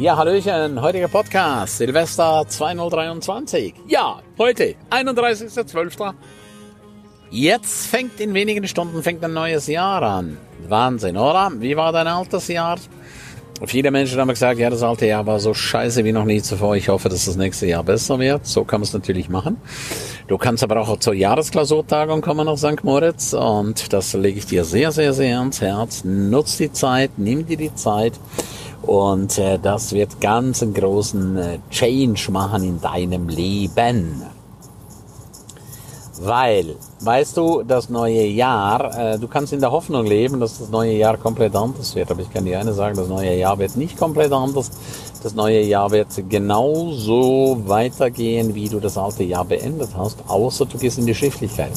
Ja, Hallöchen, heutiger Podcast, Silvester 2023. Ja, heute, 31.12. Jetzt fängt in wenigen Stunden fängt ein neues Jahr an. Wahnsinn, oder? Wie war dein altes Jahr? Viele Menschen haben gesagt, ja, das alte Jahr war so scheiße wie noch nie zuvor. Ich hoffe, dass das nächste Jahr besser wird. So kann man es natürlich machen. Du kannst aber auch zur Jahresklausurtagung kommen nach St. Moritz und das lege ich dir sehr, sehr, sehr ans Herz. Nutz die Zeit, nimm dir die Zeit und äh, das wird ganz einen großen äh, Change machen in deinem Leben. Weil, weißt du, das neue Jahr, äh, du kannst in der Hoffnung leben, dass das neue Jahr komplett anders wird. Aber ich kann dir eine sagen, das neue Jahr wird nicht komplett anders. Das neue Jahr wird genauso weitergehen, wie du das alte Jahr beendet hast, außer du gehst in die Schriftlichkeit.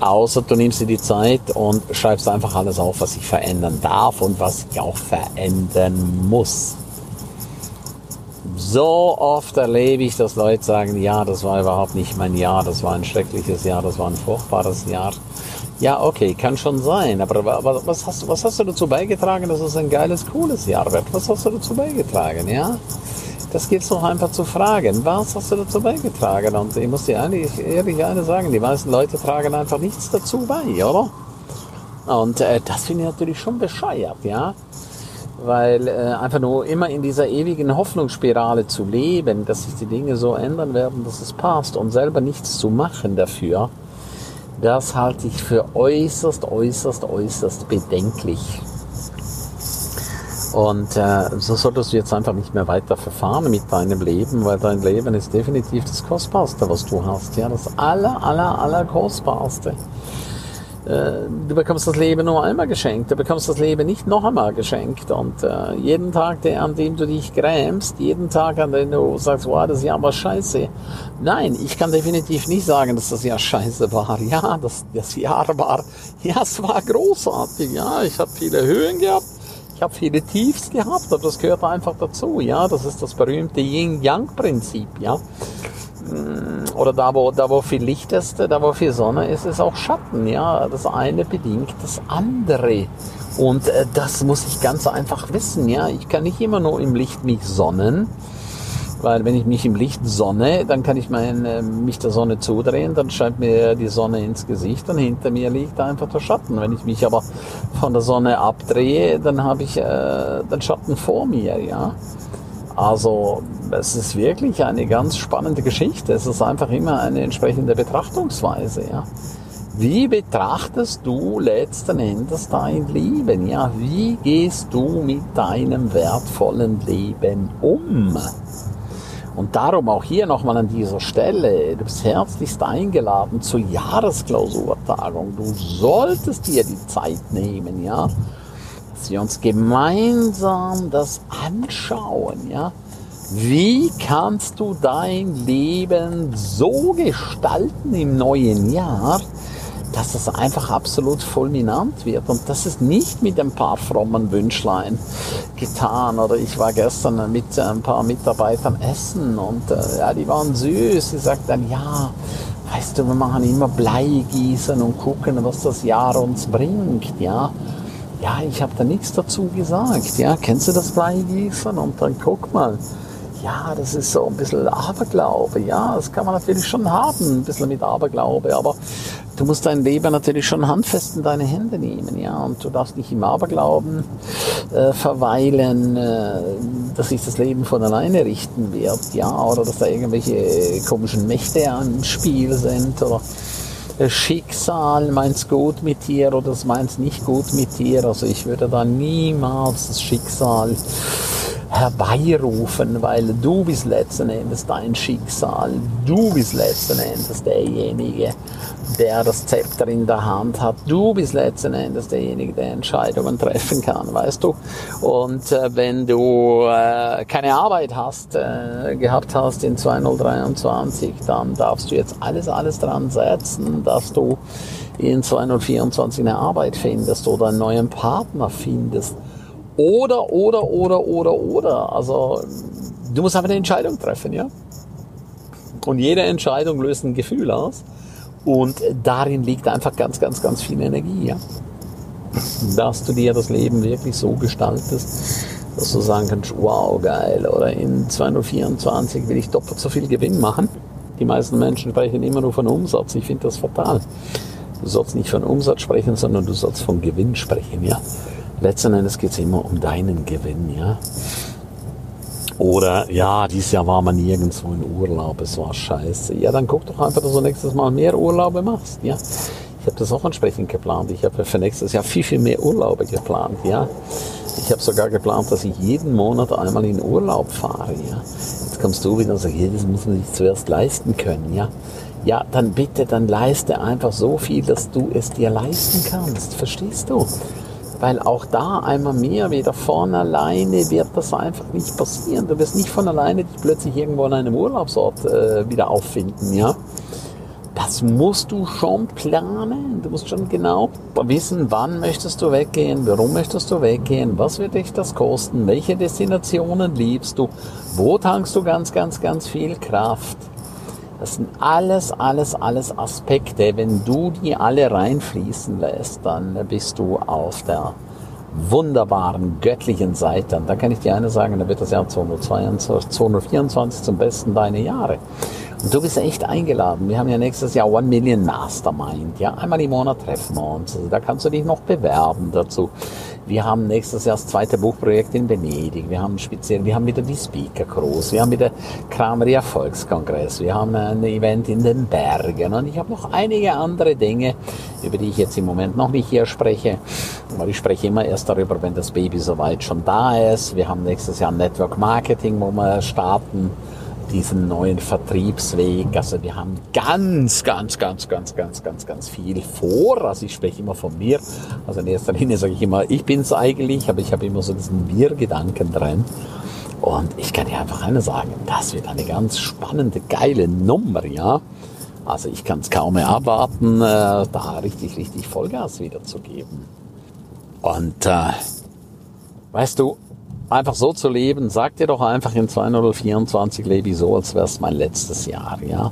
Außer du nimmst dir die Zeit und schreibst einfach alles auf, was sich verändern darf und was sich auch verändern muss. So oft erlebe ich, dass Leute sagen, ja, das war überhaupt nicht mein Jahr, das war ein schreckliches Jahr, das war ein furchtbares Jahr. Ja, okay, kann schon sein, aber was hast, was hast du dazu beigetragen, dass es ein geiles, cooles Jahr wird? Was hast du dazu beigetragen, ja? Das gilt doch einfach zu fragen, was hast du dazu beigetragen? Und ich muss dir ehrlich, ehrlich eine sagen, die meisten Leute tragen einfach nichts dazu bei, oder? Und äh, das finde ich natürlich schon bescheuert, ja? weil äh, einfach nur immer in dieser ewigen Hoffnungsspirale zu leben, dass sich die Dinge so ändern werden, dass es passt und selber nichts zu machen dafür, das halte ich für äußerst, äußerst, äußerst bedenklich. Und äh, so solltest du jetzt einfach nicht mehr weiter verfahren mit deinem Leben, weil dein Leben ist definitiv das Kostbarste, was du hast. Ja, das aller, aller, aller Kostbarste. Äh, du bekommst das Leben nur einmal geschenkt, du bekommst das Leben nicht noch einmal geschenkt. Und äh, jeden Tag, der, an dem du dich grämst, jeden Tag, an dem du sagst, wow, das Jahr war scheiße. Nein, ich kann definitiv nicht sagen, dass das Jahr scheiße war. Ja, das, das Jahr war, ja, es war großartig. Ja, ich habe viele Höhen gehabt, ich habe viele Tiefs gehabt, aber das gehört einfach dazu. Ja, das ist das berühmte Yin-Yang-Prinzip. Ja. Mm, oder da wo, da wo viel Licht ist, da wo viel Sonne ist, ist auch Schatten. Ja, das eine bedingt das andere. Und äh, das muss ich ganz einfach wissen. Ja, ich kann nicht immer nur im Licht mich sonnen, weil wenn ich mich im Licht sonne, dann kann ich mein, äh, mich der Sonne zudrehen, dann scheint mir die Sonne ins Gesicht und hinter mir liegt einfach der Schatten. Wenn ich mich aber von der Sonne abdrehe, dann habe ich äh, den Schatten vor mir. Ja. Also es ist wirklich eine ganz spannende Geschichte. Es ist einfach immer eine entsprechende Betrachtungsweise. Ja. Wie betrachtest du letzten Endes dein Leben? Ja, wie gehst du mit deinem wertvollen Leben um? Und darum auch hier nochmal an dieser Stelle, du bist herzlichst eingeladen zur Jahresklausurtagung. Du solltest dir die Zeit nehmen, ja dass wir uns gemeinsam das anschauen, ja. Wie kannst du dein Leben so gestalten im neuen Jahr, dass es einfach absolut fulminant wird. Und das ist nicht mit ein paar frommen Wünschlein getan. Oder ich war gestern mit ein paar Mitarbeitern essen und äh, ja, die waren süß. Sie sagten, ja, weißt du, wir machen immer Bleigießen und gucken, was das Jahr uns bringt, ja. Ja, ich habe da nichts dazu gesagt. Ja, kennst du das Bleigießen? Und dann guck mal. Ja, das ist so ein bisschen Aberglaube. Ja, das kann man natürlich schon haben, ein bisschen mit Aberglaube. Aber du musst dein Leben natürlich schon handfest in deine Hände nehmen. Ja, und du darfst nicht im Aberglauben äh, verweilen, äh, dass sich das Leben von alleine richten wird. Ja, oder dass da irgendwelche komischen Mächte am Spiel sind. Oder das Schicksal meint's gut mit dir oder es meint's nicht gut mit dir. Also ich würde da niemals das Schicksal herbeirufen, weil du bist letzten Endes dein Schicksal. Du bist letzten Endes derjenige, der das Zepter in der Hand hat. Du bist letzten Endes derjenige, der Entscheidungen treffen kann, weißt du. Und äh, wenn du äh, keine Arbeit hast, äh, gehabt hast in 2023, dann darfst du jetzt alles, alles dran setzen, dass du in 2024 eine Arbeit findest oder einen neuen Partner findest oder, oder, oder, oder, oder. Also du musst einfach eine Entscheidung treffen, ja. Und jede Entscheidung löst ein Gefühl aus. Und darin liegt einfach ganz, ganz, ganz viel Energie, ja. Dass du dir das Leben wirklich so gestaltest, dass du sagen kannst, wow, geil, oder in 2024 will ich doppelt so viel Gewinn machen. Die meisten Menschen sprechen immer nur von Umsatz. Ich finde das fatal. Du sollst nicht von Umsatz sprechen, sondern du sollst von Gewinn sprechen, ja. Letzten Endes geht es immer um deinen Gewinn, ja. Oder, ja, dieses Jahr war man nirgendwo in Urlaub, es war scheiße. Ja, dann guck doch einfach, dass du nächstes Mal mehr Urlaube machst, ja. Ich habe das auch entsprechend geplant. Ich habe für nächstes Jahr viel, viel mehr Urlaube geplant, ja. Ich habe sogar geplant, dass ich jeden Monat einmal in Urlaub fahre, ja. Jetzt kommst du wieder und sagst, das muss man sich zuerst leisten können, ja. Ja, dann bitte, dann leiste einfach so viel, dass du es dir leisten kannst. Verstehst du? Weil auch da einmal mehr wieder von alleine wird das einfach nicht passieren. Du wirst nicht von alleine dich plötzlich irgendwo an einem Urlaubsort äh, wieder auffinden, ja. Das musst du schon planen. Du musst schon genau wissen, wann möchtest du weggehen, warum möchtest du weggehen, was wird dich das kosten, welche Destinationen liebst du, wo tankst du ganz, ganz, ganz viel Kraft. Das sind alles, alles, alles Aspekte. Wenn du die alle reinfließen lässt, dann bist du auf der wunderbaren göttlichen Seite. Und da kann ich dir eine sagen, da wird das Jahr 2022, 224 zum besten deine Jahre. Du bist echt eingeladen. Wir haben ja nächstes Jahr One Million Mastermind. Ja, einmal im Monat treffen wir uns. Also da kannst du dich noch bewerben dazu. Wir haben nächstes Jahr das zweite Buchprojekt in Venedig. Wir haben speziell, wir haben wieder die Speaker Cruise. Wir haben wieder Kramer Erfolgskongress. Wir haben ein Event in den Bergen. Und ich habe noch einige andere Dinge, über die ich jetzt im Moment noch nicht hier spreche. Aber ich spreche immer erst darüber, wenn das Baby soweit schon da ist. Wir haben nächstes Jahr Network Marketing, wo wir starten diesen neuen Vertriebsweg. Also wir haben ganz, ganz, ganz, ganz, ganz, ganz, ganz viel vor. Also ich spreche immer von mir. Also in erster Linie sage ich immer, ich bin es eigentlich, aber ich habe immer so diesen Wir-Gedanken drin. Und ich kann dir einfach eine sagen, das wird eine ganz spannende, geile Nummer, ja. Also ich kann es kaum mehr abwarten, äh, da richtig, richtig Vollgas wieder zu geben. Und äh, weißt du, einfach so zu leben, sag dir doch einfach in 2024 lebe ich so, als wäre es mein letztes Jahr, ja.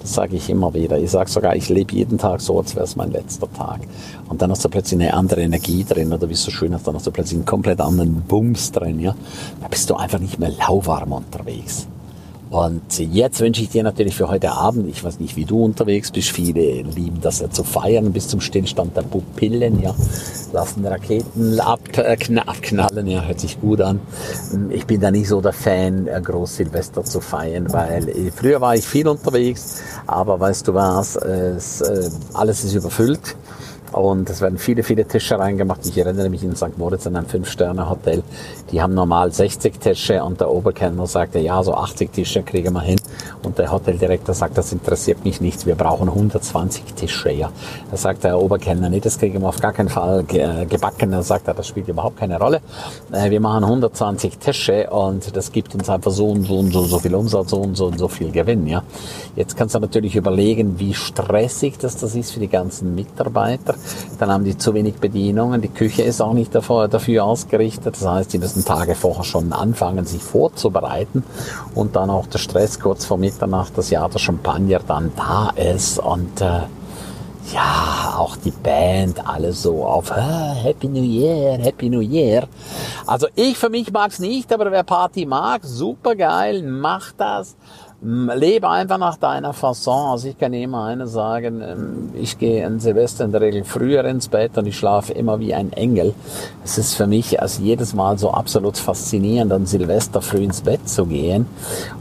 Das sage ich immer wieder. Ich sage sogar, ich lebe jeden Tag so, als wäre es mein letzter Tag. Und dann hast du plötzlich eine andere Energie drin, oder wie es so schön ist, dann hast du plötzlich einen komplett anderen Bums drin, ja. Da bist du einfach nicht mehr lauwarm unterwegs. Und jetzt wünsche ich dir natürlich für heute Abend, ich weiß nicht, wie du unterwegs bist, viele lieben das ja zu feiern bis zum Stillstand der Pupillen, ja, lassen Raketen äh, abknallen, ja, hört sich gut an. Ich bin da nicht so der Fan, äh, Groß Silvester zu feiern, weil äh, früher war ich viel unterwegs, aber weißt du was, es, alles ist überfüllt und es werden viele, viele Tische reingemacht. Ich erinnere mich in St. Moritz an ein Fünf-Sterne-Hotel. Die haben normal 60 Tische und der Oberkellner sagte, ja, so 80 Tische kriegen wir hin. Und der Hoteldirektor sagt, das interessiert mich nicht, wir brauchen 120 Tische. Ja. Da sagt der Oberkellner, nee, das kriegen wir auf gar keinen Fall gebacken. Da sagt er, das spielt überhaupt keine Rolle. Äh, wir machen 120 Tische und das gibt uns einfach so und so und so, so viel Umsatz, so und so und so viel Gewinn. Ja. Jetzt kannst du natürlich überlegen, wie stressig das, das ist für die ganzen Mitarbeiter. Dann haben die zu wenig Bedienungen. Die Küche ist auch nicht dafür, dafür ausgerichtet. Das heißt, die müssen Tage vorher schon anfangen, sich vorzubereiten. Und dann auch der Stress kurz vor Mitternacht, das Jahr der Champagner dann da ist. Und äh, ja, auch die Band, alle so auf Happy New Year, Happy New Year. Also ich für mich mag's nicht, aber wer Party mag, super geil, macht das lebe einfach nach deiner Fasson. Also ich kann immer eine sagen, ähm, ich gehe an Silvester in der Regel früher ins Bett und ich schlafe immer wie ein Engel. Es ist für mich also jedes Mal so absolut faszinierend, an Silvester früh ins Bett zu gehen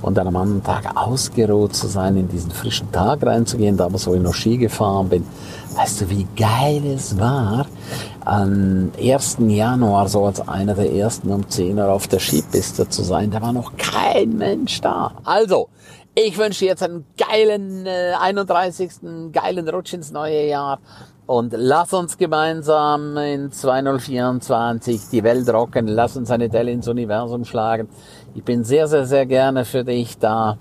und dann am anderen Tag ausgeruht zu sein, in diesen frischen Tag reinzugehen, damals wo ich noch Ski gefahren bin. Weißt du, wie geil es war, am 1. Januar so als einer der ersten um 10 Uhr auf der Skipiste zu sein. Da war noch kein Mensch da. Also, ich wünsche dir jetzt einen geilen äh, 31. geilen Rutsch ins neue Jahr. Und lass uns gemeinsam in 2024 die Welt rocken. Lass uns eine Delle ins Universum schlagen. Ich bin sehr, sehr, sehr gerne für dich da.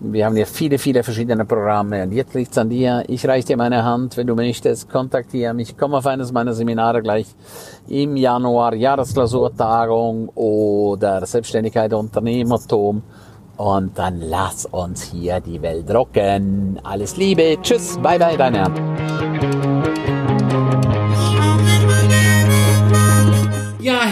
Wir haben ja viele, viele verschiedene Programme. Und jetzt liegt's an dir. Ich reiche dir meine Hand, wenn du möchtest, kontaktiere mich, komm auf eines meiner Seminare gleich im Januar, Jahresklausurtagung oder Selbstständigkeit Unternehmertum. Und dann lass uns hier die Welt rocken. Alles Liebe, tschüss, bye bye, dein Ernst.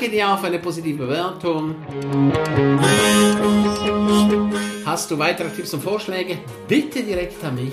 Danke dir für eine positive Bewertung. Hast du weitere Tipps und Vorschläge? Bitte direkt an mich.